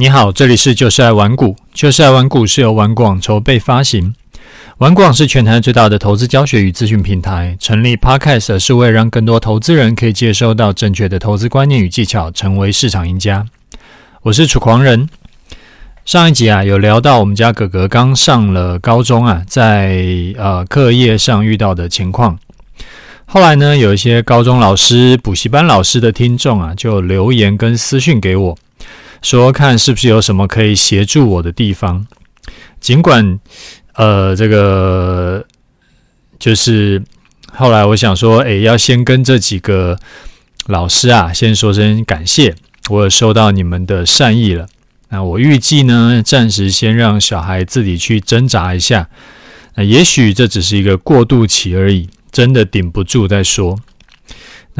你好，这里是就是爱玩股，就是爱玩股是由玩广筹备发行。玩广是全台最大的投资教学与资讯平台，成立 Podcast 是为了让更多投资人可以接收到正确的投资观念与技巧，成为市场赢家。我是楚狂人。上一集啊，有聊到我们家哥哥刚上了高中啊，在呃课业上遇到的情况。后来呢，有一些高中老师、补习班老师的听众啊，就留言跟私讯给我。说看是不是有什么可以协助我的地方？尽管，呃，这个就是后来我想说，诶，要先跟这几个老师啊，先说声感谢，我有收到你们的善意了。那我预计呢，暂时先让小孩自己去挣扎一下。那也许这只是一个过渡期而已，真的顶不住再说。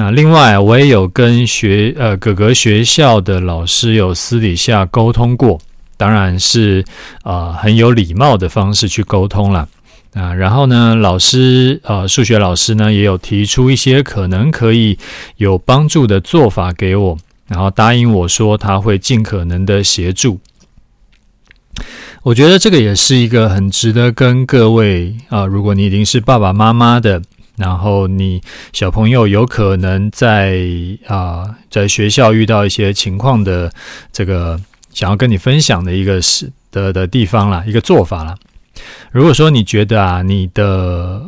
那另外，我也有跟学呃哥哥学校的老师有私底下沟通过，当然是呃很有礼貌的方式去沟通了啊。然后呢，老师呃数学老师呢也有提出一些可能可以有帮助的做法给我，然后答应我说他会尽可能的协助。我觉得这个也是一个很值得跟各位啊，如果你已经是爸爸妈妈的。然后你小朋友有可能在啊、在学校遇到一些情况的这个想要跟你分享的一个是的的地方啦，一个做法啦。如果说你觉得啊，你的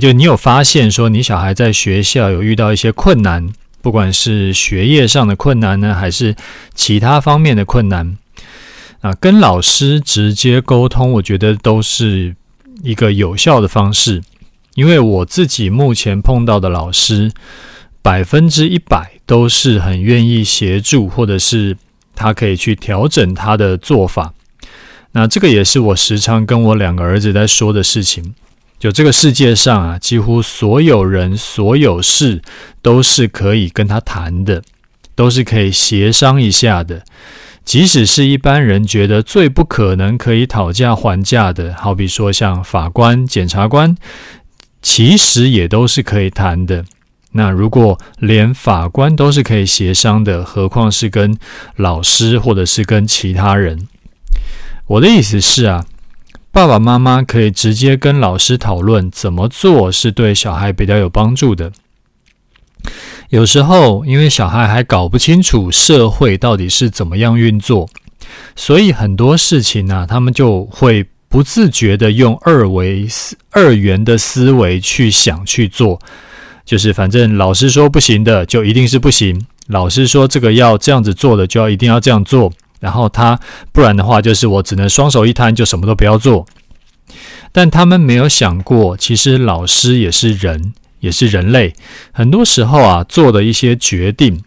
就你有发现说你小孩在学校有遇到一些困难，不管是学业上的困难呢，还是其他方面的困难啊，跟老师直接沟通，我觉得都是一个有效的方式。因为我自己目前碰到的老师，百分之一百都是很愿意协助，或者是他可以去调整他的做法。那这个也是我时常跟我两个儿子在说的事情。就这个世界上啊，几乎所有人、所有事都是可以跟他谈的，都是可以协商一下的。即使是一般人觉得最不可能可以讨价还价的，好比说像法官、检察官。其实也都是可以谈的。那如果连法官都是可以协商的，何况是跟老师或者是跟其他人？我的意思是啊，爸爸妈妈可以直接跟老师讨论怎么做是对小孩比较有帮助的。有时候因为小孩还搞不清楚社会到底是怎么样运作，所以很多事情呢，他们就会。不自觉的用二维二元的思维去想去做，就是反正老师说不行的就一定是不行，老师说这个要这样子做的就要一定要这样做，然后他不然的话就是我只能双手一摊就什么都不要做。但他们没有想过，其实老师也是人，也是人类，很多时候啊做的一些决定。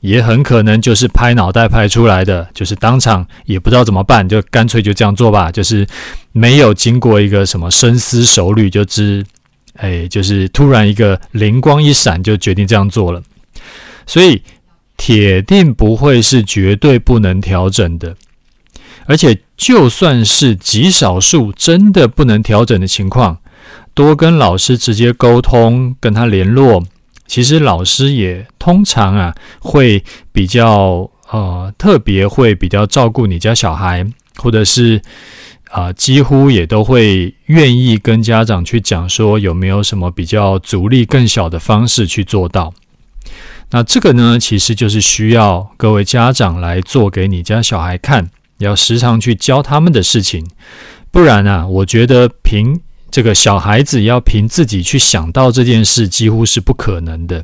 也很可能就是拍脑袋拍出来的，就是当场也不知道怎么办，就干脆就这样做吧，就是没有经过一个什么深思熟虑，就知，哎，就是突然一个灵光一闪，就决定这样做了。所以铁定不会是绝对不能调整的，而且就算是极少数真的不能调整的情况，多跟老师直接沟通，跟他联络。其实老师也通常啊会比较呃特别会比较照顾你家小孩，或者是啊、几乎也都会愿意跟家长去讲说有没有什么比较阻力更小的方式去做到。那这个呢，其实就是需要各位家长来做给你家小孩看，要时常去教他们的事情，不然啊，我觉得凭。这个小孩子要凭自己去想到这件事，几乎是不可能的。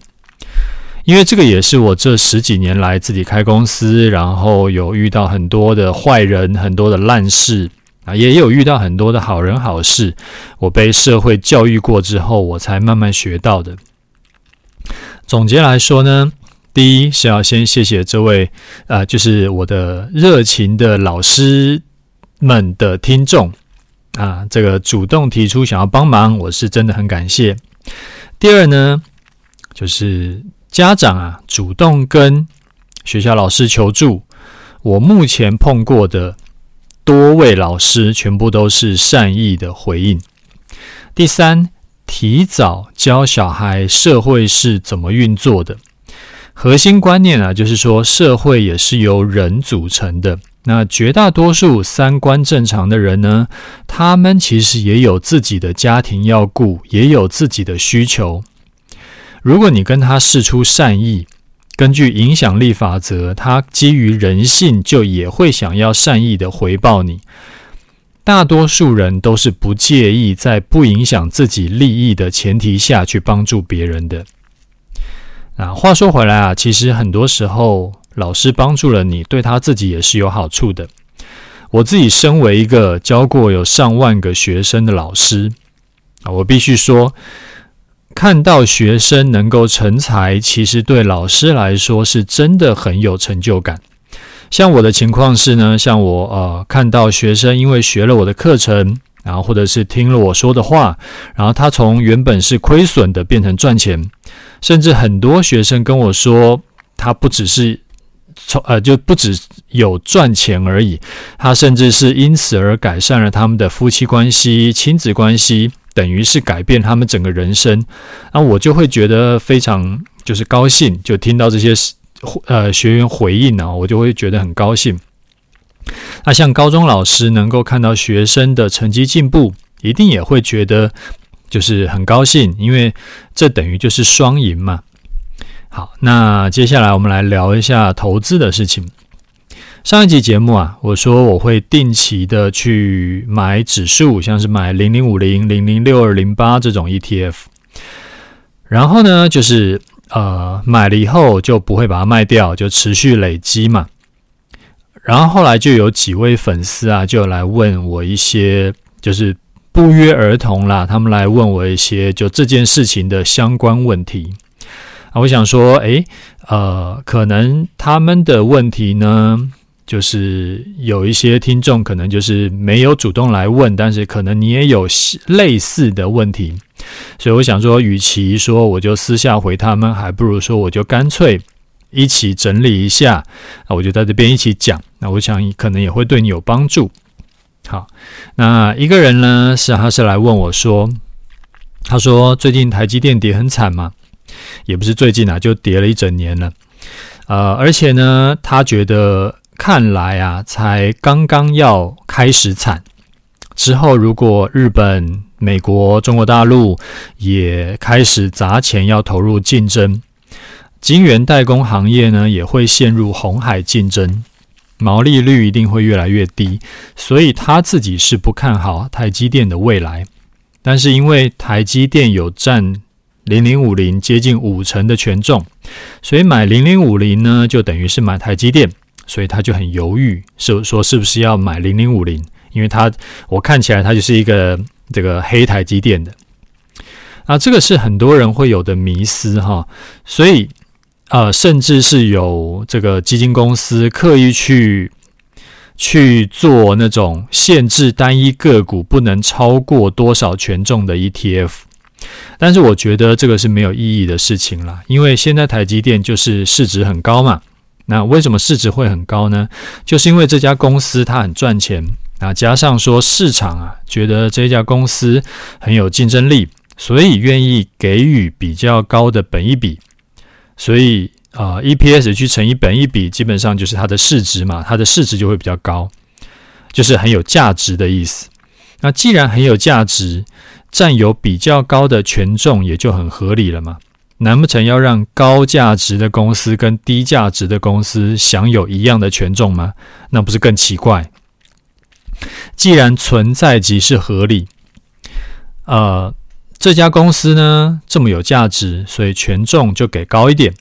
因为这个也是我这十几年来自己开公司，然后有遇到很多的坏人、很多的烂事啊，也有遇到很多的好人好事。我被社会教育过之后，我才慢慢学到的。总结来说呢，第一是要先谢谢这位啊、呃，就是我的热情的老师们的听众。啊，这个主动提出想要帮忙，我是真的很感谢。第二呢，就是家长啊，主动跟学校老师求助，我目前碰过的多位老师，全部都是善意的回应。第三，提早教小孩社会是怎么运作的，核心观念啊，就是说社会也是由人组成的。那绝大多数三观正常的人呢，他们其实也有自己的家庭要顾，也有自己的需求。如果你跟他释出善意，根据影响力法则，他基于人性就也会想要善意的回报你。大多数人都是不介意在不影响自己利益的前提下去帮助别人的。啊，话说回来啊，其实很多时候老师帮助了你，对他自己也是有好处的。我自己身为一个教过有上万个学生的老师啊，我必须说，看到学生能够成才，其实对老师来说是真的很有成就感。像我的情况是呢，像我呃看到学生因为学了我的课程，然后或者是听了我说的话，然后他从原本是亏损的变成赚钱，甚至很多学生跟我说，他不只是从呃就不只有赚钱而已，他甚至是因此而改善了他们的夫妻关系、亲子关系，等于是改变他们整个人生，那我就会觉得非常就是高兴，就听到这些。呃，学员回应呢，我就会觉得很高兴。那像高中老师能够看到学生的成绩进步，一定也会觉得就是很高兴，因为这等于就是双赢嘛。好，那接下来我们来聊一下投资的事情。上一集节目啊，我说我会定期的去买指数，像是买零零五零、零零六二零八这种 ETF，然后呢，就是。呃，买了以后就不会把它卖掉，就持续累积嘛。然后后来就有几位粉丝啊，就来问我一些，就是不约而同啦，他们来问我一些就这件事情的相关问题。啊，我想说，诶，呃，可能他们的问题呢，就是有一些听众可能就是没有主动来问，但是可能你也有类似的问题。所以我想说，与其说我就私下回他们，还不如说我就干脆一起整理一下，那我就在这边一起讲。那我想可能也会对你有帮助。好，那一个人呢，是他是来问我说，他说最近台积电跌很惨嘛，也不是最近啊，就跌了一整年了。呃，而且呢，他觉得看来啊，才刚刚要开始惨，之后如果日本。美国、中国大陆也开始砸钱要投入竞争，晶圆代工行业呢也会陷入红海竞争，毛利率一定会越来越低，所以他自己是不看好台积电的未来。但是因为台积电有占零零五零接近五成的权重，所以买零零五零呢就等于是买台积电，所以他就很犹豫，是说是不是要买零零五零？因为他我看起来他就是一个。这个黑台积电的啊，这个是很多人会有的迷思哈，所以呃，甚至是有这个基金公司刻意去去做那种限制单一个股不能超过多少权重的 ETF，但是我觉得这个是没有意义的事情啦，因为现在台积电就是市值很高嘛，那为什么市值会很高呢？就是因为这家公司它很赚钱。啊，加上说市场啊，觉得这家公司很有竞争力，所以愿意给予比较高的本益比，所以啊，EPS 去乘以本一比，基本上就是它的市值嘛，它的市值就会比较高，就是很有价值的意思。那既然很有价值，占有比较高的权重也就很合理了嘛。难不成要让高价值的公司跟低价值的公司享有一样的权重吗？那不是更奇怪？既然存在即是合理，呃，这家公司呢这么有价值，所以权重就给高一点。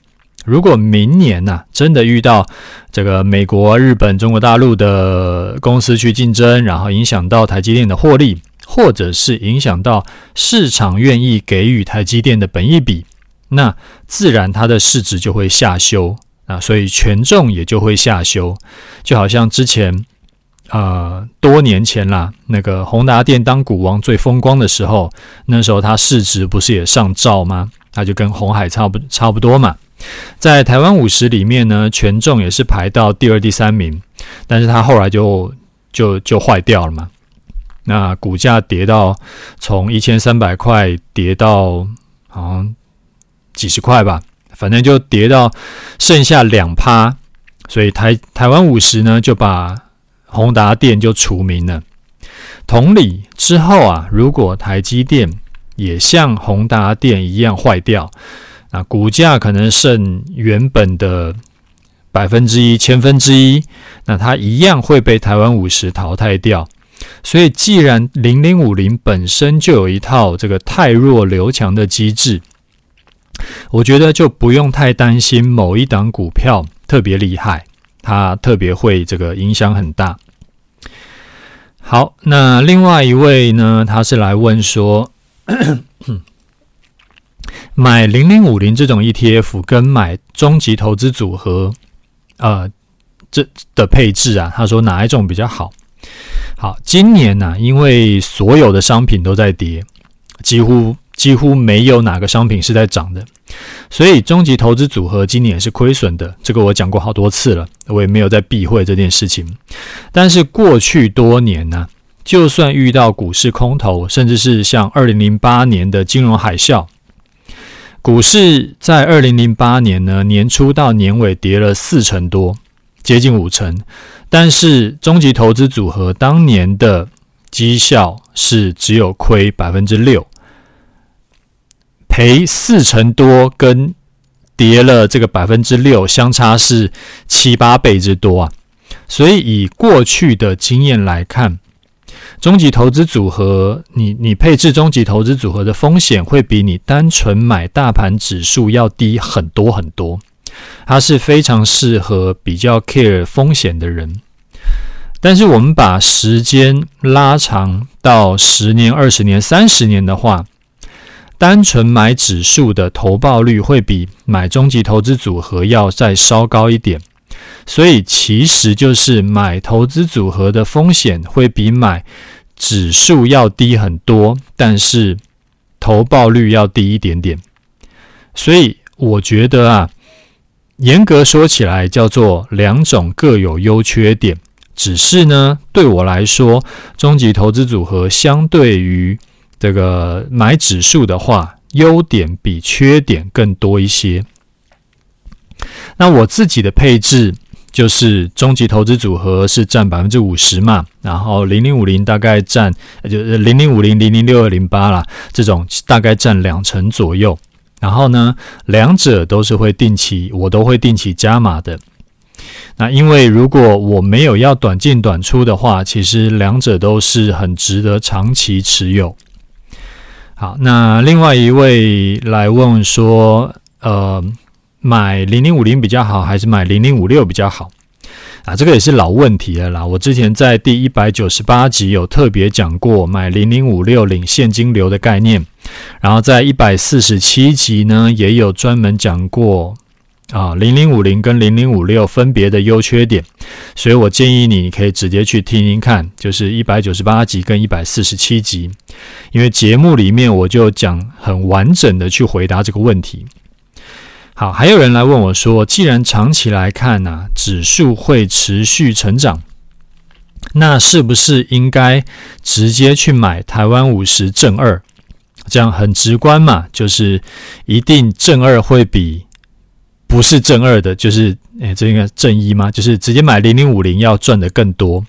如果明年呐、真的遇到这个美国、日本、中国大陆的公司去竞争，然后影响到台积电的获利，或者是影响到市场愿意给予台积电的本益比，那自然它的市值就会下修啊，所以权重也就会下修，就好像之前。呃，多年前啦，那个宏达电当股王最风光的时候，那时候它市值不是也上兆吗？它就跟红海差不差不多嘛。在台湾五十里面呢，权重也是排到第二、第三名，但是它后来就就就坏掉了嘛。那股价跌到从一千三百块跌到好像几十块吧，反正就跌到剩下两趴，所以台台湾五十呢就把。宏达电就除名了。同理，之后啊，如果台积电也像宏达电一样坏掉，那股价可能剩原本的百分之一、千分之一，那它一样会被台湾五十淘汰掉。所以，既然零零五零本身就有一套这个汰弱留强的机制，我觉得就不用太担心某一档股票特别厉害，它特别会这个影响很大。好，那另外一位呢，他是来问说，买零零五零这种 ETF 跟买终极投资组合，呃，这的配置啊，他说哪一种比较好？好，今年呢、因为所有的商品都在跌，几乎几乎没有哪个商品是在涨的。所以，终极投资组合今年是亏损的，这个我讲过好多次了，我也没有在避讳这件事情。但是过去多年呢、就算遇到股市空头，甚至是像二零零八年的金融海啸，股市在二零零八年呢，年初到年尾跌了四成多，接近五成，但是终极投资组合当年的绩效是只有亏百分之六。赔四成多，跟跌了这个百分之六相差是七八倍之多啊！所以以过去的经验来看，终极投资组合，你你配置终极投资组合的风险会比你单纯买大盘指数要低很多很多。它是非常适合比较 care 风险的人。但是我们把时间拉长到十年、二十年、三十年的话，单纯买指数的投报率会比买终极投资组合要再稍高一点，所以其实就是买投资组合的风险会比买指数要低很多，但是投报率要低一点点。所以我觉得啊，严格说起来叫做两种各有优缺点，只是呢，对我来说，终极投资组合相对于这个买指数的话，优点比缺点更多一些。那我自己的配置就是终极投资组合是占百分之五十嘛，然后零零五零大概占就是零零五零零零六二零八啦，这种大概占两成左右。然后呢，两者都是会定期，我都会定期加码的。那因为如果我没有要短进短出的话，其实两者都是很值得长期持有。好，那另外一位来问说，呃，买零零五零比较好，还是买零零五六比较好？啊，这个也是老问题了啦。我之前在第一百九十八集有特别讲过买零零五六领现金流的概念，然后在一百四十七集呢也有专门讲过。啊，零零五零跟零零五六分别的优缺点，所以我建议你，可以直接去听听看，就是一百九十八集跟一百四十七集，因为节目里面我就讲很完整的去回答这个问题。好，还有人来问我说，既然长期来看呢、指数会持续成长，那是不是应该直接去买台湾五十正二？这样很直观嘛，就是一定正二会比。不是正二的，就是诶，这应该正一吗？就是直接买零零五零要赚得更多。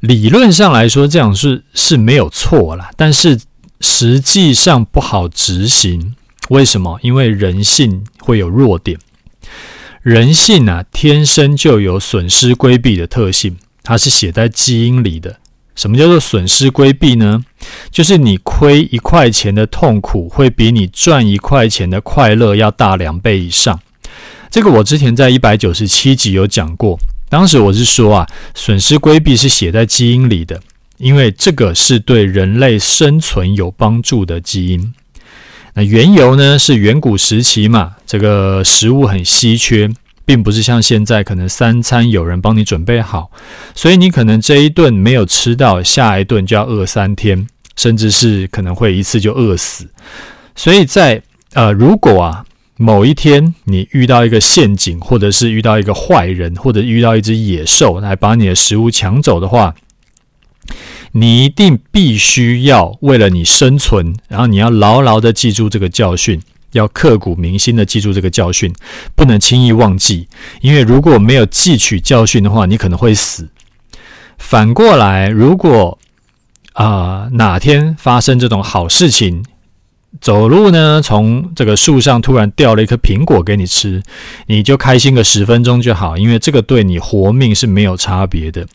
理论上来说，这样是是没有错啦，但是实际上不好执行。为什么？因为人性会有弱点，人性啊，天生就有损失规避的特性，它是写在基因里的。什么叫做损失规避呢？就是你亏一块钱的痛苦，会比你赚一块钱的快乐要大两倍以上。这个我之前在一百九十七集有讲过，当时我是说啊，损失规避是写在基因里的，因为这个是对人类生存有帮助的基因。那缘由呢，是远古时期嘛，这个食物很稀缺。并不是像现在可能三餐有人帮你准备好，所以你可能这一顿没有吃到，下一顿就要饿三天，甚至是可能会一次就饿死。所以在呃，如果啊某一天你遇到一个陷阱，或者是遇到一个坏人，或者遇到一只野兽来把你的食物抢走的话，你一定必须要为了你生存，然后你要牢牢的记住这个教训。要刻骨铭心的记住这个教训，不能轻易忘记。因为如果没有汲取教训的话，你可能会死。反过来，如果啊、哪天发生这种好事情，走路呢从这个树上突然掉了一颗苹果给你吃，你就开心个十分钟就好，因为这个对你活命是没有差别的。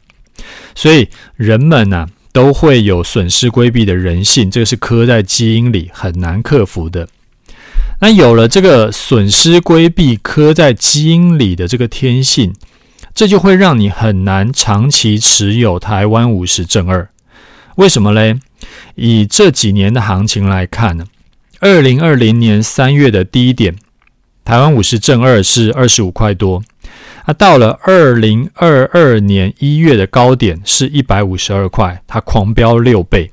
所以人们呢、都会有损失规避的人性，这个是刻在基因里，很难克服的。那有了这个损失规避刻在基因里的这个天性，这就会让你很难长期持有台湾五十正二。为什么嘞？以这几年的行情来看呢，二零二零年三月的低点，台湾五十正二是二十五块多，它到了二零二二年一月的高点是一百五十二块，它狂飙六倍，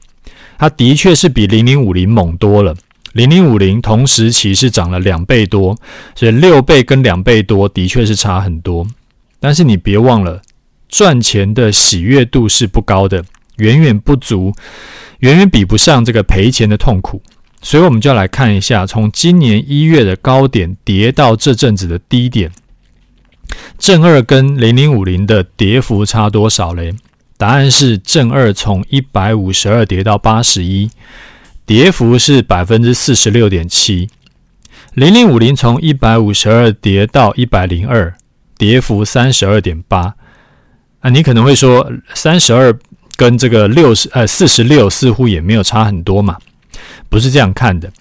它的确是比零零五零猛多了。零零五零同时期是涨了两倍多，所以六倍跟两倍多的确是差很多。但是你别忘了，赚钱的喜悦度是不高的，远远不足，远远比不上这个赔钱的痛苦。所以我们就要来看一下，从今年一月的高点跌到这阵子的低点，正二跟零零五零的跌幅差多少嘞？答案是正二从一百五十二跌到八十一。跌幅是百分之四十六点七，零零五零从一百五十二跌到一百零二，跌幅三十二点八。啊，你可能会说，三十二跟这个六十呃四十六似乎也没有差很多嘛？不是这样看的。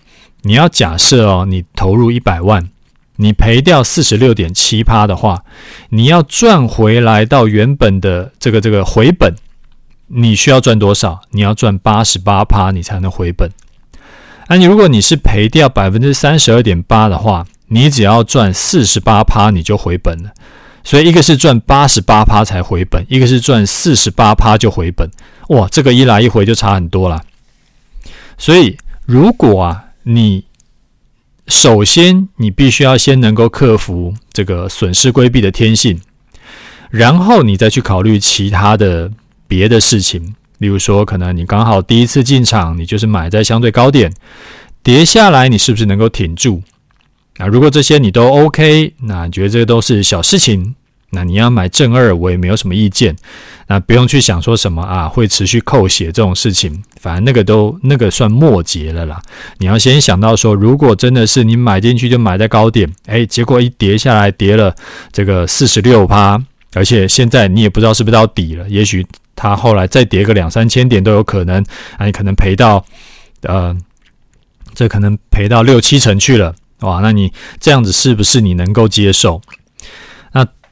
你要假设哦，你投入一百万，你赔掉四十六点七趴的话，你要赚回来到原本的这个这个回本。你需要赚多少？你要赚八十八趴，你才能回本。那你如果你是赔掉百分之三十二点八的话，你只要赚四十八趴，你就回本了。所以一个是赚八十八趴才回本，一个是赚四十八趴就回本。哇，这个一来一回就差很多了。所以如果啊，你首先你必须要先能够克服这个损失规避的天性，然后你再去考虑其他的。别的事情，例如说，可能你刚好第一次进场，你就是买在相对高点，跌下来，你是不是能够挺住？啊如果这些你都 OK，那你觉得这都是小事情，那你要买正二，我也没有什么意见。那不用去想说什么啊，会持续扣血这种事情，反正那个都那个算末节了啦。你要先想到说，如果真的是你买进去就买在高点，诶，结果一跌下来跌了这个四十六趴，而且现在你也不知道是不是到底了，也许。它后来再跌个两三千点都有可能，啊，你可能赔到，呃，这可能赔到六七成去了，哇，那你这样子是不是你能够接受？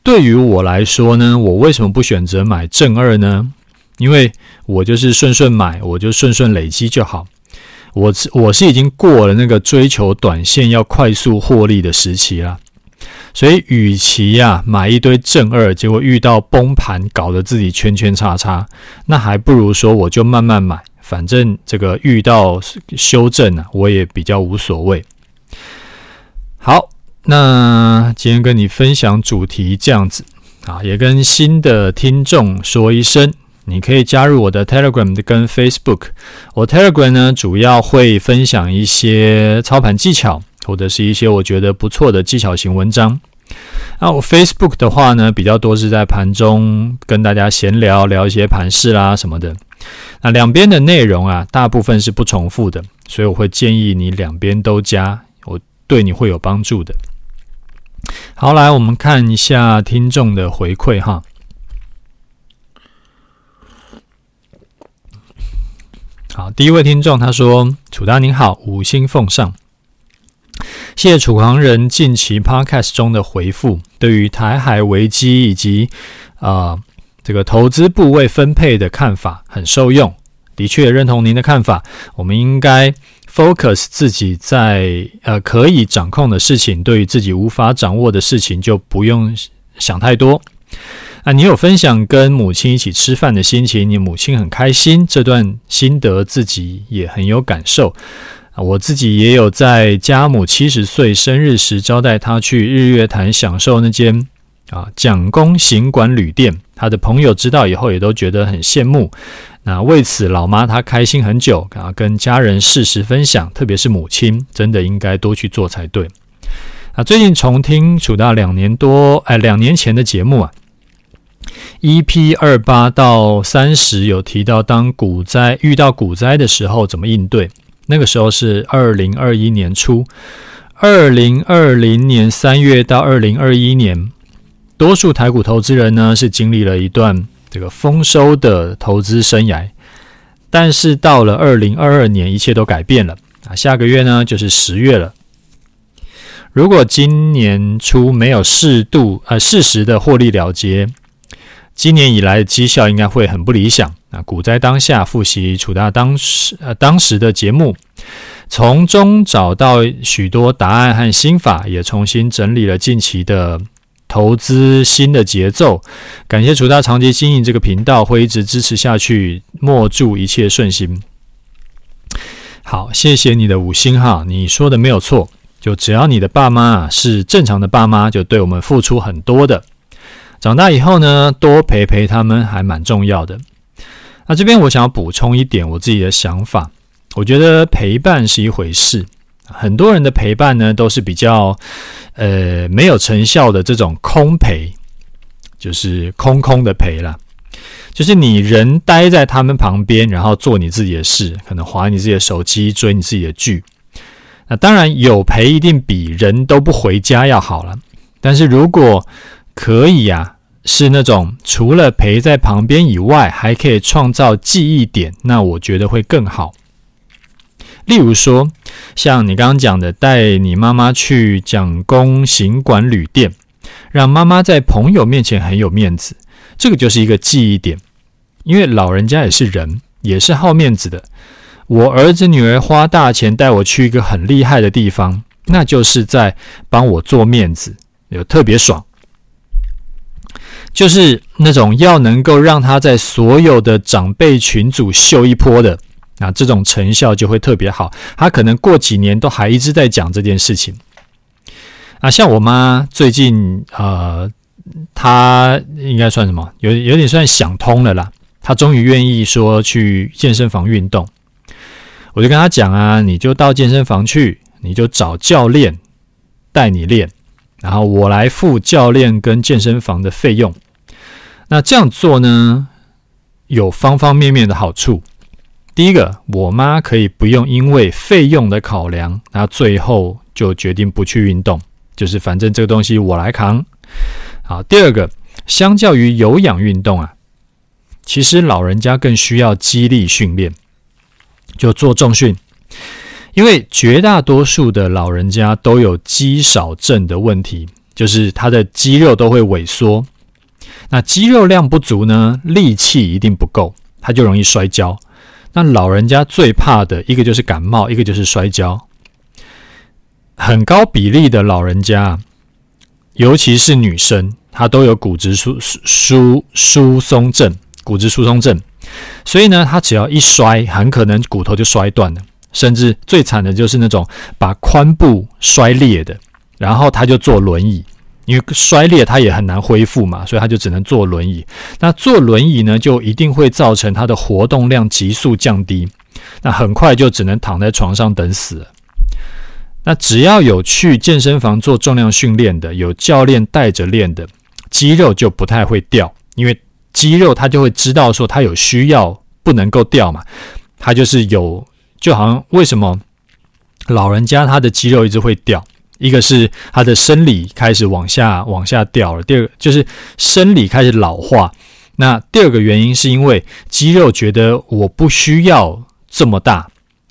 对于我来说呢，我为什么不选择买正二呢？因为我就是顺顺买，我就顺顺累积就好。我我是已经过了那个追求短线要快速获利的时期了。所以，与其呀、买一堆正二，结果遇到崩盘，搞得自己圈圈叉叉，那还不如说我就慢慢买，反正这个遇到修正啊，我也比较无所谓。好，那今天跟你分享主题这样子啊，也跟新的听众说一声，你可以加入我的 Telegram 跟 Facebook。我 Telegram 呢，主要会分享一些操盘技巧。或者是一些我觉得不错的技巧型文章。那我 Facebook 的话呢，比较多是在盘中跟大家闲聊，聊一些盘势啦什么的。那两边的内容啊，大部分是不重复的，所以我会建议你两边都加，我对你会有帮助的。好，来我们看一下听众的回馈哈。好，第一位听众他说：“楚大您好，五星奉上。”谢谢楚狂人近期 Podcast 中的回复，对于台海危机以及啊、这个投资部位分配的看法很受用。的确认同您的看法，我们应该 focus 自己在呃可以掌控的事情，对于自己无法掌握的事情就不用想太多。啊，你有分享跟母亲一起吃饭的心情，你母亲很开心，这段心得自己也很有感受。啊我自己也有在家母七十岁生日时招待她去日月潭享受那间啊蒋公行馆旅店，她的朋友知道以后也都觉得很羡慕。那为此老妈她开心很久啊，跟家人适时分享，特别是母亲，真的应该多去做才对。啊，最近重听楚大两年多哎两年前的节目啊，EP 二八到三十有提到，当股灾遇到股灾的时候怎么应对？那个时候是二零二一年初，二零二零年三月到二零二一年，多数台股投资人呢是经历了一段这个丰收的投资生涯，但是到了二零二二年，一切都改变了啊！下个月呢就是十月了。如果今年初没有适度呃适时的获利了结，今年以来的绩效应该会很不理想。啊，股灾当下复习楚大当时呃当时的节目，从中找到许多答案和心法，也重新整理了近期的投资新的节奏。感谢楚大长期经营这个频道，会一直支持下去。莫祝一切顺心。好，谢谢你的五星哈，你说的没有错。就只要你的爸妈是正常的爸妈，就对我们付出很多的。长大以后呢，多陪陪他们还蛮重要的。那这边我想要补充一点我自己的想法，我觉得陪伴是一回事，很多人的陪伴呢都是比较呃没有成效的这种空陪，就是空空的陪啦，就是你人待在他们旁边，然后做你自己的事，可能划你自己的手机，追你自己的剧。那当然有陪一定比人都不回家要好了，但是如果可以呀、啊，是那种除了陪在旁边以外，还可以创造记忆点，那我觉得会更好。例如说，像你刚刚讲的，带你妈妈去蒋公行馆旅店，让妈妈在朋友面前很有面子，这个就是一个记忆点，因为老人家也是人，也是好面子的。我儿子女儿花大钱带我去一个很厉害的地方，那就是在帮我做面子，有特别爽。就是那种要能够让他在所有的长辈群组秀一波的，那，这种成效就会特别好。他可能过几年都还一直在讲这件事情。啊，像我妈最近，呃，她应该算什么？有有点算想通了啦。她终于愿意说去健身房运动。我就跟她讲啊，你就到健身房去，你就找教练带你练，然后我来付教练跟健身房的费用。那这样做呢，有方方面面的好处。第一个，我妈可以不用因为费用的考量，那最后就决定不去运动，就是反正这个东西我来扛。好，第二个，相较于有氧运动啊，其实老人家更需要肌力训练。就做重训，因为绝大多数的老人家都有肌少症的问题，就是他的肌肉都会萎缩。那肌肉量不足呢，力气一定不够，他就容易摔跤。那老人家最怕的一个就是感冒，一个就是摔跤。很高比例的老人家，尤其是女生，她都有骨质疏疏疏松症，骨质疏松症。所以呢，她只要一摔，很可能骨头就摔断了，甚至最惨的就是那种把髋部摔裂的，然后他就坐轮椅，因为摔裂他也很难恢复嘛，所以他就只能坐轮椅。那坐轮椅呢，就一定会造成他的活动量急速降低，那很快就只能躺在床上等死。那只要有去健身房做重量训练的，有教练带着练的，肌肉就不太会掉，因为。肌肉它就会知道说它有需要不能够掉嘛，它就是有，就好像为什么老人家他的肌肉一直会掉，一个是他的生理开始往下往下掉了，第二个就是生理开始老化，那第二个原因是因为肌肉觉得我不需要这么大，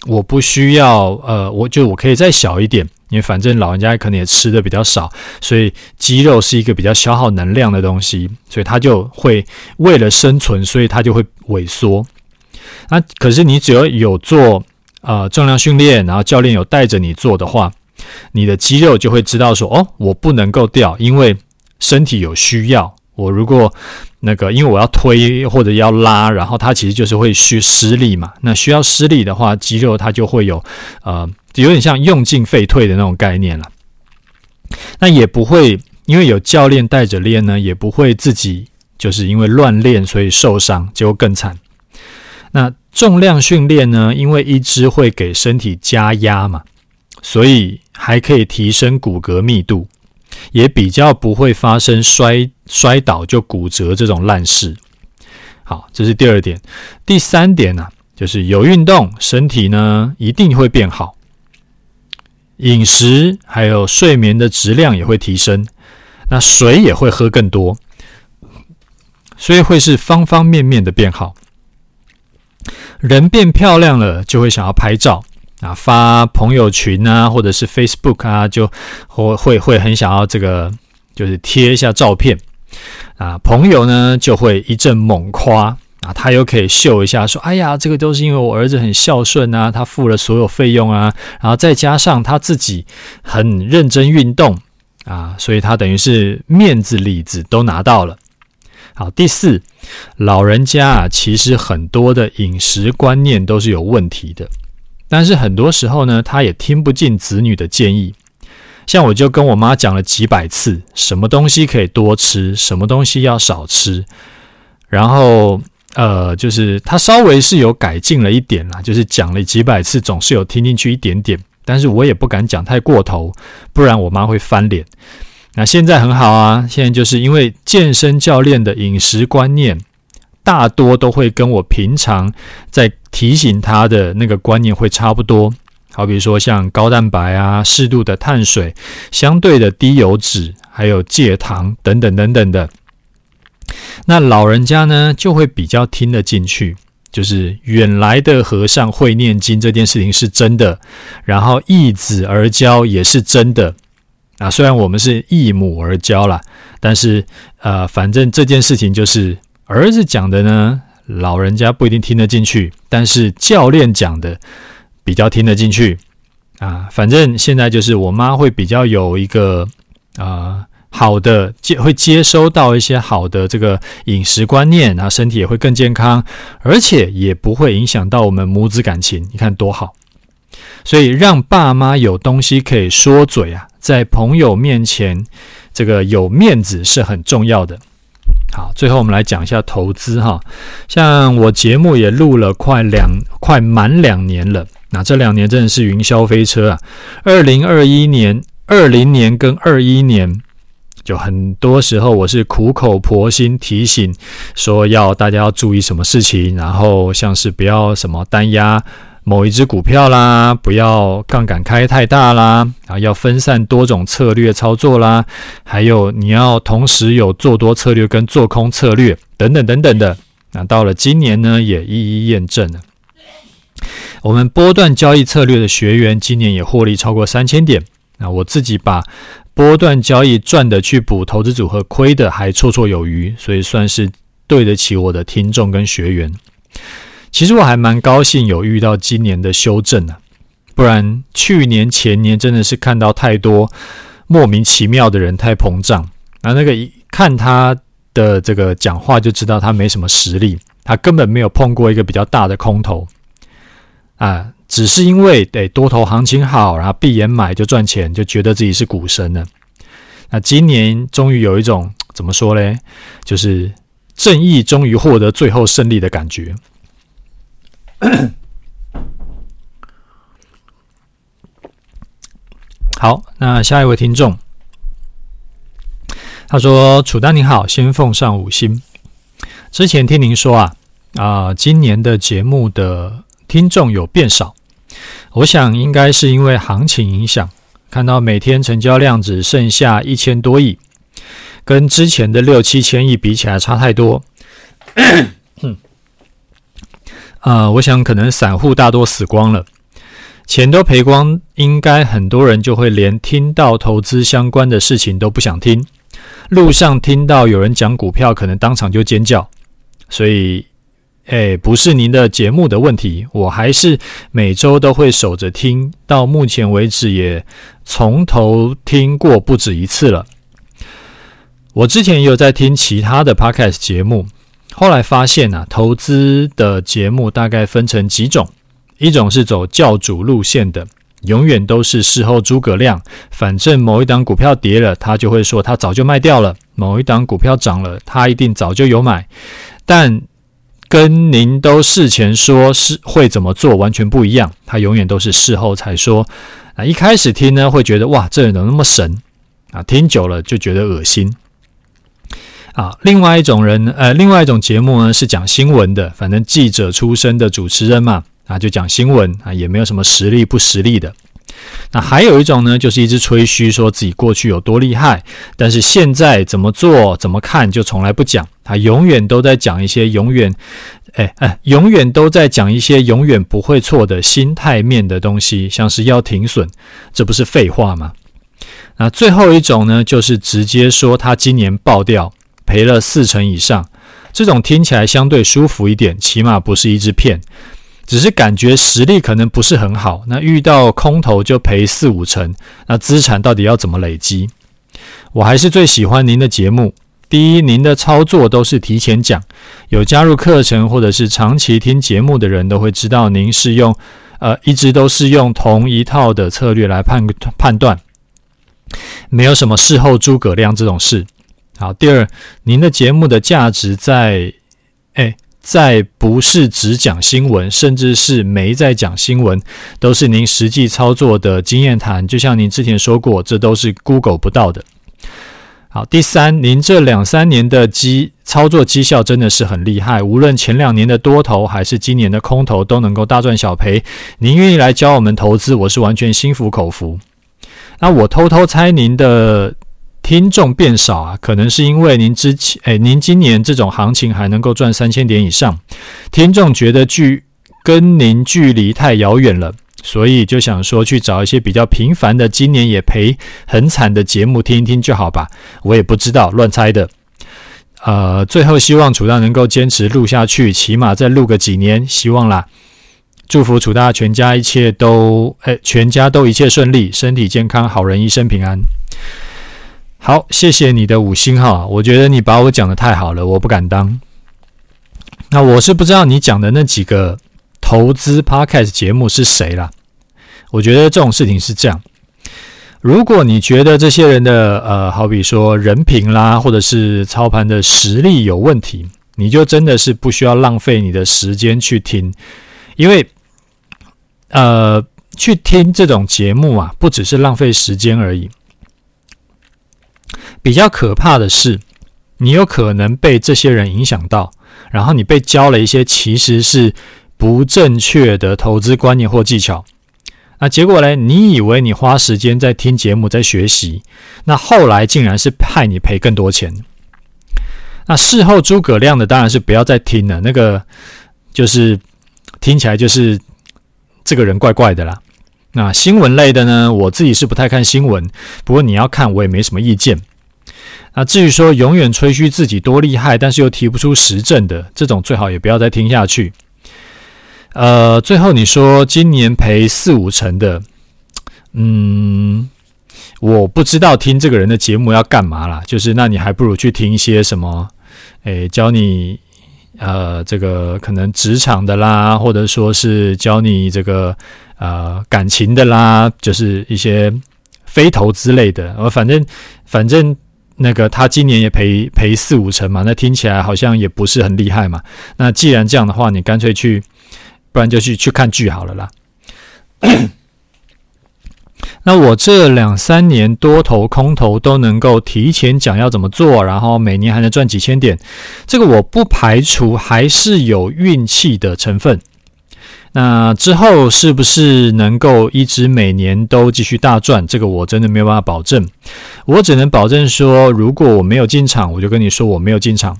我不需要呃，我就我可以再小一点。因为反正老人家可能也吃的比较少，所以肌肉是一个比较消耗能量的东西，所以他就会为了生存，所以他就会萎缩。那可是你只要有做呃重量训练，然后教练有带着你做的话，你的肌肉就会知道说，哦，我不能够掉，因为身体有需要。我如果那个，因为我要推或者要拉，然后它其实就是会需施力嘛。那需要施力的话，肌肉它就会有呃。有点像用进废退的那种概念了，那也不会因为有教练带着练呢，也不会自己就是因为乱练所以受伤，结果更惨。那重量训练呢，因为一直会给身体加压嘛，所以还可以提升骨骼密度，也比较不会发生摔摔倒就骨折这种烂事。好，这是第二点。第三点呢、就是有运动，身体呢一定会变好，饮食还有睡眠的质量也会提升，那水也会喝更多，所以会是方方面面的变好。人变漂亮了，就会想要拍照啊，发朋友群啊，或者是 Facebook 啊，就会会会很想要这个，就是贴一下照片。啊，朋友呢就会一阵猛夸啊，他又可以秀一下，说：“哎呀，这个都是因为我儿子很孝顺啊，他付了所有费用啊，然后再加上他自己很认真运动啊，所以他等于是面子里子都拿到了。”好，第四，老人家啊，其实很多的饮食观念都是有问题的，但是很多时候呢，他也听不进子女的建议。像我就跟我妈讲了几百次，什么东西可以多吃，什么东西要少吃，然后呃，就是她稍微是有改进了一点啦，就是讲了几百次，总是有听进去一点点，但是我也不敢讲太过头，不然我妈会翻脸。那现在很好啊，现在就是因为健身教练的饮食观念，大多都会跟我平常在提醒他的那个观念会差不多。好比如说像高蛋白啊、适度的碳水、相对的低油脂，还有戒糖等等等等的，那老人家呢就会比较听得进去，就是远来的和尚会念经这件事情是真的，然后易子而教也是真的啊。虽然我们是易母而教啦，但是呃，反正这件事情就是儿子讲的呢，老人家不一定听得进去，但是教练讲的。比较听得进去啊，反正现在就是我妈会比较有一个啊好的接会接收到一些好的这个饮食观念，啊，身体也会更健康，而且也不会影响到我们母子感情，你看多好。所以让爸妈有东西可以说嘴啊，在朋友面前这个有面子是很重要的。好，最后我们来讲一下投资哈，像我节目也录了快两快满两年了。那这两年真的是云霄飞车啊！二零二一年、二零年跟二一年，就很多时候我是苦口婆心提醒说要大家要注意什么事情，然后像是不要什么单押某一只股票啦，不要杠杆开太大啦，啊，要分散多种策略操作啦，还有你要同时有做多策略跟做空策略等等等等的。那到了今年呢，也一一验证了。我们波段交易策略的学员今年也获利超过三千点。那我自己把波段交易赚的去补投资组合，亏的还绰绰有余，所以算是对得起我的听众跟学员。其实我还蛮高兴有遇到今年的修正啊，不然去年前年真的是看到太多莫名其妙的人太膨胀。那那个一看他的这个讲话就知道他没什么实力，他根本没有碰过一个比较大的空头。啊，只是因为得多头行情好，然后闭眼买就赚钱，就觉得自己是股神了。那今年终于有一种怎么说嘞？就是正义终于获得最后胜利的感觉。好，那下一位听众，他说：“楚丹你好，先奉上五星。之前听您说啊啊，今年的节目的。”听众有变少，我想应该是因为行情影响。看到每天成交量只剩下一千多亿，跟之前的六七千亿比起来差太多。啊、呃，我想可能散户大多死光了，钱都赔光，应该很多人就会连听到投资相关的事情都不想听。路上听到有人讲股票，可能当场就尖叫。所以。哎，不是您的节目的问题，我还是每周都会守着听，到目前为止也从头听过不止一次了。我之前也有在听其他的 Podcast 节目，后来发现啊，投资的节目大概分成几种，一种是走教主路线的，永远都是事后诸葛亮，反正某一档股票跌了，他就会说他早就卖掉了；某一档股票涨了，他一定早就有买，但。跟您都事前说是会怎么做完全不一样，他永远都是事后才说。啊，一开始听呢会觉得哇，这人怎么那么神啊？听久了就觉得恶心。啊，另外一种人，呃，另外一种节目呢是讲新闻的，反正记者出身的主持人嘛，啊，就讲新闻啊，也没有什么实力不实力的。那还有一种呢，就是一直吹嘘说自己过去有多厉害，但是现在怎么做、怎么看就从来不讲，他永远都在讲一些永远，哎哎，永远都在讲一些永远不会错的心态面的东西，像是要停损，这不是废话吗？那最后一种呢，就是直接说他今年爆掉。赔了四成以上，这种听起来相对舒服一点，起码不是一支骗，只是感觉实力可能不是很好。那遇到空头就赔四五成，那资产到底要怎么累积？我还是最喜欢您的节目。第一，您的操作都是提前讲，有加入课程或者是长期听节目的人都会知道，您是用呃一直都是用同一套的策略来判判断，没有什么事后诸葛亮这种事。好，第二，您的节目的价值在，哎，在不是只讲新闻，甚至是没在讲新闻，都是您实际操作的经验谈。就像您之前说过，这都是 Google 不到的。好，第三，您这两三年的绩操作绩效真的是很厉害，无论前两年的多头还是今年的空头，都能够大赚小赔。您愿意来教我们投资，我是完全心服口服。那我偷偷猜您的。听众变少啊，可能是因为您之前，哎，您今年这种行情还能够赚三千点以上，听众觉得距跟您距离太遥远了，所以就想说去找一些比较平凡的，今年也赔很惨的节目听一听就好吧。我也不知道，乱猜的。呃，最后希望楚大能够坚持录下去，起码再录个几年，希望啦。祝福楚大全家一切都，哎，全家都一切顺利，身体健康，好人一生平安。好，谢谢你的五星哈，我觉得你把我讲得太好了，我不敢当。那我是不知道你讲的那几个投资 podcast 节目是谁啦。我觉得这种事情是这样，如果你觉得这些人的呃，好比说人品啦，或者是操盘的实力有问题，你就真的是不需要浪费你的时间去听，因为呃，去听这种节目啊，不只是浪费时间而已。比较可怕的是，你有可能被这些人影响到，然后你被教了一些其实是不正确的投资观念或技巧。那结果呢？你以为你花时间在听节目，在学习，那后来竟然是害你赔更多钱。那事后诸葛亮的当然是不要再听了，那个就是听起来就是这个人怪怪的啦。那新闻类的呢，我自己是不太看新闻，不过你要看我也没什么意见。那至于说永远吹嘘自己多厉害，但是又提不出实证的这种，最好也不要再听下去。呃，最后你说今年赔四五成的，嗯，我不知道听这个人的节目要干嘛啦。就是那你还不如去听一些什么，诶，教你呃这个可能职场的啦，或者说是教你这个呃感情的啦，就是一些非投资类的。我反正反正。那个他今年也赔赔四五成嘛，那听起来好像也不是很厉害嘛。那既然这样的话，你干脆去，不然就去去看剧好了啦。那我这两三年多头空头都能够提前讲要怎么做，然后每年还能赚几千点，这个我不排除还是有运气的成分。那之后是不是能够一直每年都继续大赚？这个我真的没有办法保证。我只能保证说，如果我没有进场，我就跟你说我没有进场；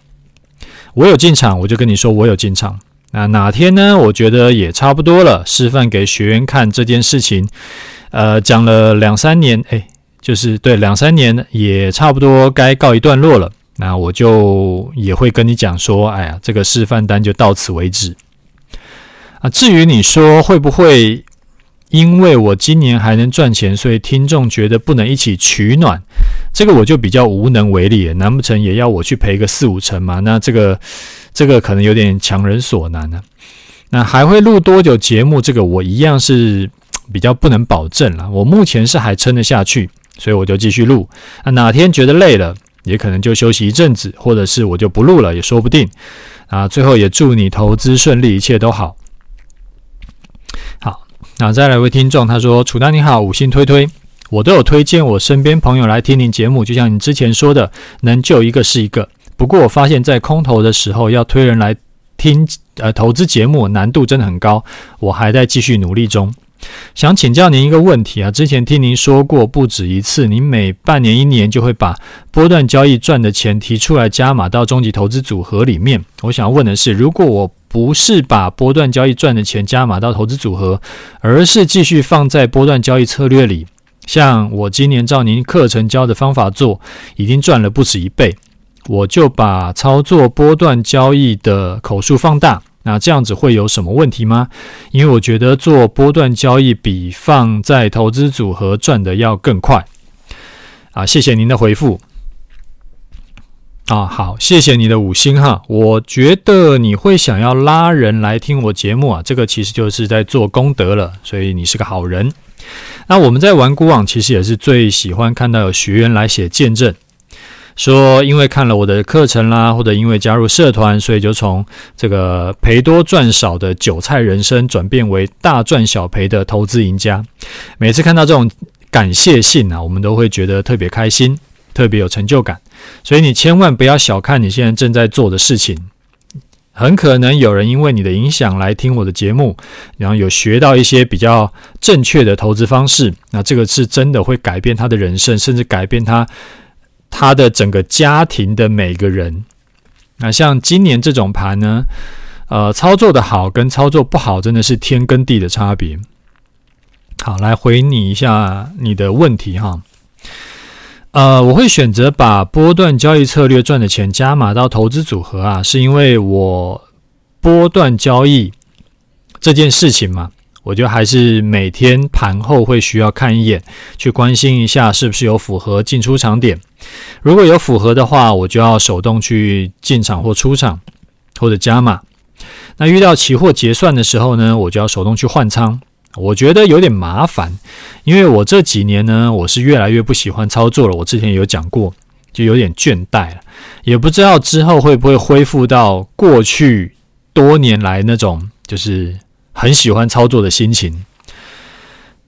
我有进场，我就跟你说我有进场。那哪天呢？我觉得也差不多了，示范给学员看这件事情。呃，讲了两三年，诶，就是对两三年也差不多该告一段落了。那我就也会跟你讲说，哎呀，这个示范单就到此为止。啊，至于你说会不会因为我今年还能赚钱，所以听众觉得不能一起取暖，这个我就比较无能为力。难不成也要我去赔个四五成吗？那这个这个可能有点强人所难呢、啊。那还会录多久节目？这个我一样是比较不能保证了。我目前是还撑得下去，所以我就继续录。那哪天觉得累了，也可能就休息一阵子，或者是我就不录了，也说不定。啊，最后也祝你投资顺利，一切都好。那再来一位听众，他说：“楚丹你好，五星推推，我都有推荐我身边朋友来听您节目，就像你之前说的，能救一个是一个，不过我发现，在空头的时候要推人来听呃投资节目，难度真的很高，我还在继续努力中。想请教您一个问题啊，之前听您说过不止一次，您每半年一年就会把波段交易赚的钱提出来加码到终极投资组合里面。我想问的是，如果我不是把波段交易赚的钱加码到投资组合，而是继续放在波段交易策略里，像我今年照您课程教的方法做，已经赚了不止一倍，我就把操作波段交易的口数放大。那这样子会有什么问题吗？因为我觉得做波段交易比放在投资组合赚的要更快。啊，谢谢您的回复。啊，好，谢谢你的五星哈。我觉得你会想要拉人来听我节目啊，这个其实就是在做功德了，所以你是个好人。那我们在玩股网其实也是最喜欢看到有学员来写见证。说，因为看了我的课程啦，或者因为加入社团，所以就从这个赔多赚少的韭菜人生转变为大赚小赔的投资赢家。每次看到这种感谢信啊，我们都会觉得特别开心，特别有成就感。所以你千万不要小看你现在正在做的事情，很可能有人因为你的影响来听我的节目，然后有学到一些比较正确的投资方式，那这个是真的会改变他的人生，甚至改变他。他的整个家庭的每个人，那像今年这种盘呢，呃，操作的好跟操作不好真的是天跟地的差别。好，来回你一下你的问题哈。呃，我会选择把波段交易策略赚的钱加码到投资组合啊，是因为我波段交易这件事情嘛。我就还是每天盘后会需要看一眼，去关心一下是不是有符合进出场点。如果有符合的话，我就要手动去进场或出场，或者加码。那遇到期货结算的时候呢，我就要手动去换仓。我觉得有点麻烦，因为我这几年呢，我是越来越不喜欢操作了。我之前有讲过，就有点倦怠了，也不知道之后会不会恢复到过去多年来那种就是。很喜欢操作的心情，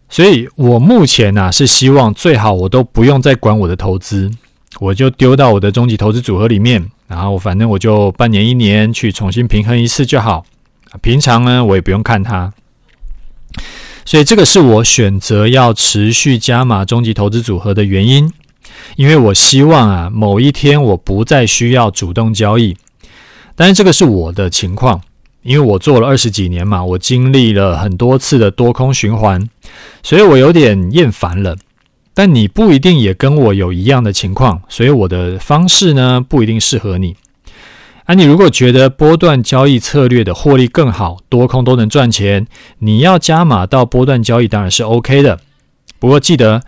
所以我目前呢、啊、是希望最好我都不用再管我的投资，我就丢到我的终极投资组合里面，然后反正我就半年一年去重新平衡一次就好。平常呢我也不用看它，所以这个是我选择要持续加码终极投资组合的原因，因为我希望啊某一天我不再需要主动交易，但是这个是我的情况。因为我做了二十几年嘛，我经历了很多次的多空循环，所以我有点厌烦了。但你不一定也跟我有一样的情况，所以我的方式呢不一定适合你。啊，你如果觉得波段交易策略的获利更好，多空都能赚钱，你要加码到波段交易当然是 OK 的。不过记得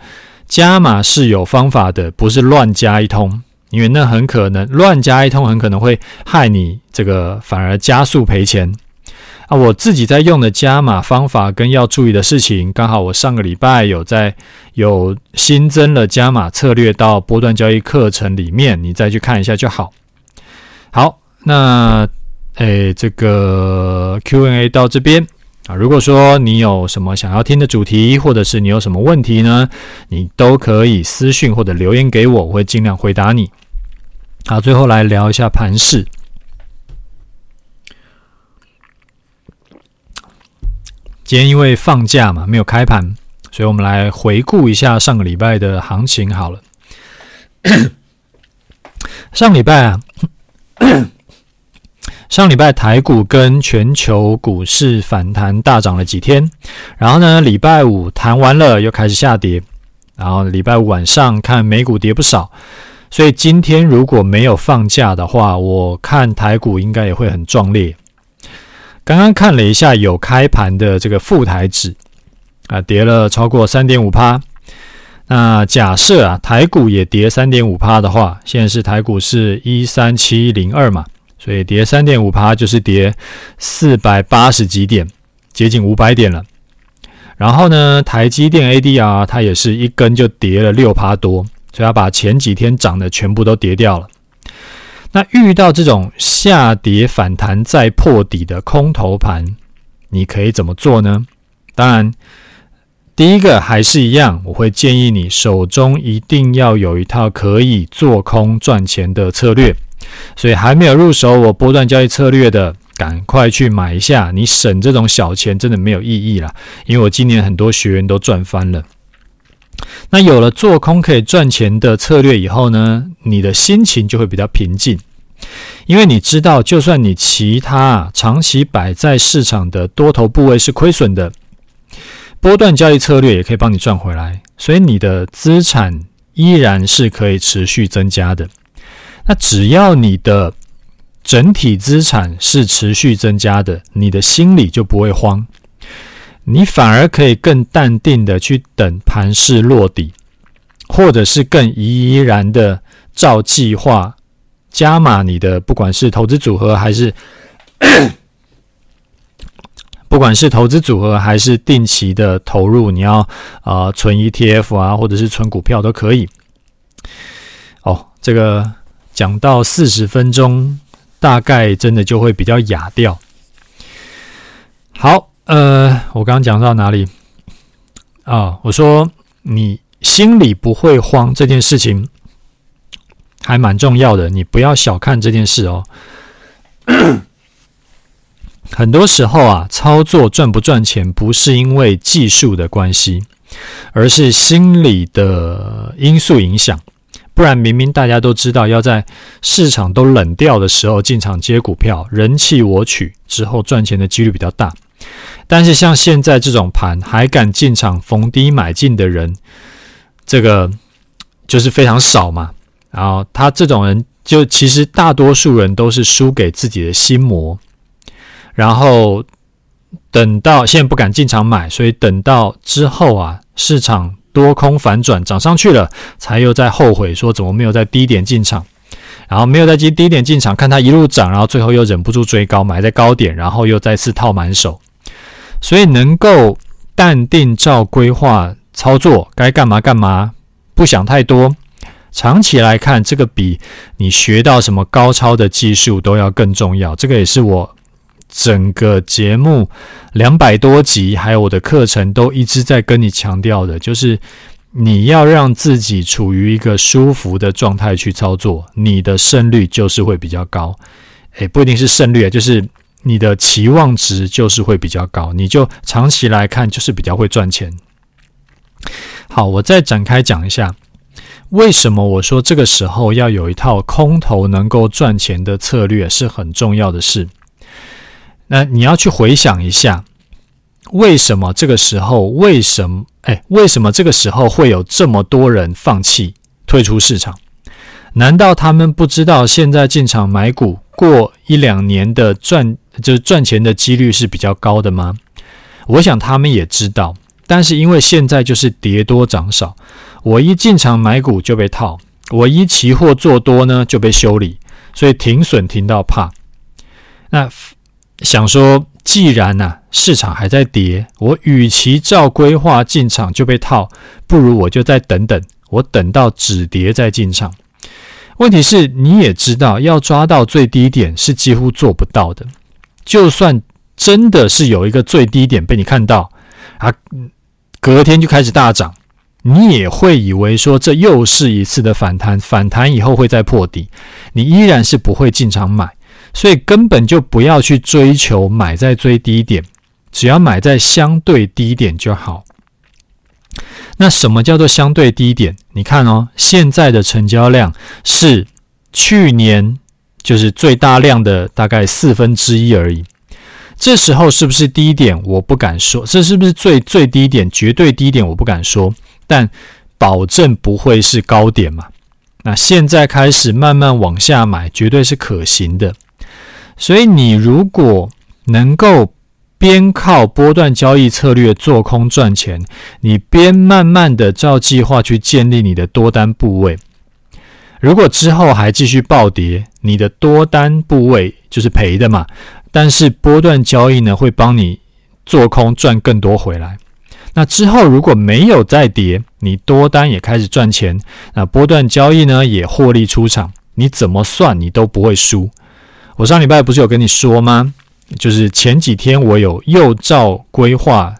加码是有方法的，不是乱加一通。因为那很可能乱加一通，很可能会害你这个反而加速赔钱啊！我自己在用的加码方法跟要注意的事情，刚好我上个礼拜有在有新增了加码策略到波段交易课程里面，你再去看一下就好。好，那诶，这个 Q&A 到这边啊，如果说你有什么想要听的主题，或者是你有什么问题呢，你都可以私讯或者留言给我，我会尽量回答你。好，最后来聊一下盘势。今天因为放假嘛，没有开盘，所以我们来回顾一下上个礼拜的行情。好了，上礼拜啊，上礼拜台股跟全球股市反弹大涨了几天，然后呢，礼拜五弹完了又开始下跌，然后礼拜五晚上看美股跌不少。所以今天如果没有放假的话，我看台股应该也会很壮烈。刚刚看了一下有开盘的这个富台指啊，跌了超过三点五趴。那假设啊台股也跌三点五趴的话，现在是台股是一三七零二嘛，所以跌三点五趴就是跌四百八十几点，接近五百点了。然后呢，台积电 ADR 它也是一根就跌了六趴多。所以它把前几天涨的全部都跌掉了。那遇到这种下跌反弹再破底的空头盘，你可以怎么做呢？当然，第一个还是一样，我会建议你手中一定要有一套可以做空赚钱的策略。所以还没有入手我波段交易策略的，赶快去买一下。你省这种小钱真的没有意义啦，因为我今年很多学员都赚翻了。那有了做空可以赚钱的策略以后呢，你的心情就会比较平静，因为你知道，就算你其他长期摆在市场的多头部位是亏损的，波段交易策略也可以帮你赚回来，所以你的资产依然是可以持续增加的。那只要你的整体资产是持续增加的，你的心里就不会慌。你反而可以更淡定的去等盘势落底，或者是更怡然的照计划加码你的，不管是投资组合还是 不管是投资组合还是定期的投入，你要啊、存 ETF 啊，或者是存股票都可以。哦，这个讲到四十分钟，大概真的就会比较哑掉。好。呃，我刚刚讲到哪里啊？我说你心里不会慌这件事情还蛮重要的，你不要小看这件事哦。很多时候啊，操作赚不赚钱不是因为技术的关系，而是心理的因素影响。不然明明大家都知道要在市场都冷掉的时候进场接股票，人弃我取之后赚钱的几率比较大。但是像现在这种盘还敢进场逢低买进的人，这个就是非常少嘛。然后他这种人，就其实大多数人都是输给自己的心魔。然后等到现在不敢进场买，所以等到之后啊，市场多空反转涨上去了，才又在后悔说怎么没有在低点进场。然后没有在低低点进场，看它一路涨，然后最后又忍不住追高买在高点，然后又再次套满手。所以能够淡定照规划操作，该干嘛干嘛，不想太多。长期来看，这个比你学到什么高超的技术都要更重要。这个也是我整个节目两百多集，还有我的课程都一直在跟你强调的，就是你要让自己处于一个舒服的状态去操作，你的胜率就是会比较高。诶，不一定是胜率，就是。你的期望值就是会比较高，你就长期来看就是比较会赚钱。好，我再展开讲一下，为什么我说这个时候要有一套空头能够赚钱的策略是很重要的事。那你要去回想一下，为什么这个时候，为什么，哎，为什么这个时候会有这么多人放弃退出市场？难道他们不知道现在进场买股过一两年的赚？就是赚钱的几率是比较高的吗？我想他们也知道，但是因为现在就是跌多涨少，我一进场买股就被套，我一期货做多呢就被修理，所以停损停到怕。那想说，既然呐、市场还在跌，我与其照规划进场就被套，不如我就再等等，我等到止跌再进场。问题是你也知道，要抓到最低点是几乎做不到的。就算真的是有一个最低点被你看到啊，隔天就开始大涨，你也会以为说这又是一次的反弹，反弹以后会再破底，你依然是不会进场买，所以根本就不要去追求买在最低点，只要买在相对低点就好。那什么叫做相对低点？你看哦，现在的成交量是去年。就是最大量的大概四分之一而已，这时候是不是低点？我不敢说，这是不是最最低点？绝对低点我不敢说，但保证不会是高点嘛。那现在开始慢慢往下买，绝对是可行的。所以你如果能够边靠波段交易策略做空赚钱，你边慢慢的照计划去建立你的多单部位。如果之后还继续暴跌，你的多单部位就是赔的嘛。但是波段交易呢，会帮你做空赚更多回来。那之后如果没有再跌，你多单也开始赚钱，那波段交易呢也获利出场，你怎么算你都不会输。我上礼拜不是有跟你说吗？就是前几天我有又照规划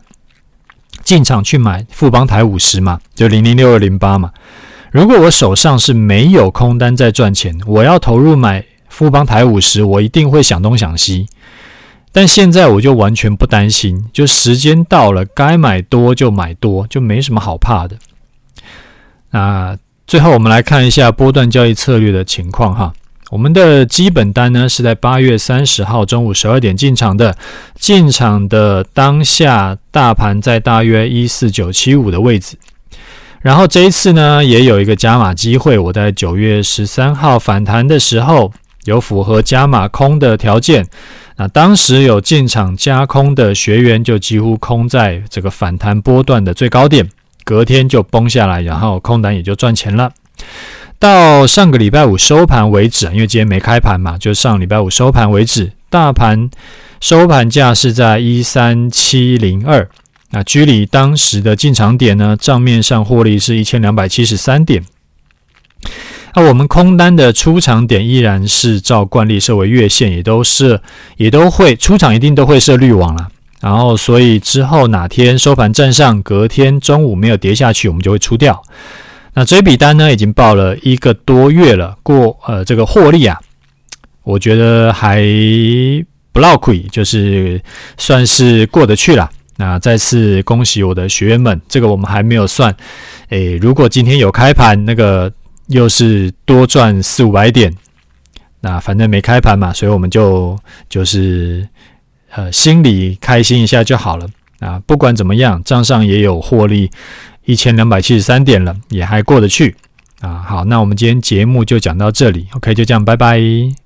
进场去买富邦台五十嘛，就零零六二零八嘛。如果我手上是没有空单在赚钱，我要投入买富邦台五十，我一定会想东想西。但现在我就完全不担心，就时间到了，该买多就买多，就没什么好怕的。那最后我们来看一下波段交易策略的情况哈。我们的基本单呢是在八月三十号中午十二点进场的，进场的当下大盘在大约一四九七五的位置。然后这一次呢也有一个加码机会，我在九月十三号反弹的时候有符合加码空的条件。那当时有进场加空的学员就几乎空在这个反弹波段的最高点，隔天就崩下来，然后空单也就赚钱了。到上个礼拜五收盘为止，因为今天没开盘嘛，就上礼拜五收盘为止，大盘收盘价是在一三七零二，那距离当时的进场点呢，账面上获利是一千两百七十三点。那我们空单的出场点依然是照惯例设为月线，也都是也都会出场，一定都会设滤网了。然后所以之后哪天收盘站上，隔天中午没有跌下去，我们就会出掉。那这笔单呢，已经报了一个多月了，过呃这个获利啊，我觉得还不落亏，就是算是过得去了。那再次恭喜我的学员们，这个我们还没有算。诶，如果今天有开盘，那个又是多赚四五百点，那反正没开盘嘛，所以我们就就是呃心里开心一下就好了。啊，不管怎么样，账上也有获利。一千两百七十三点了，也还过得去啊。好，那我们今天节目就讲到这里，OK，就这样，拜拜。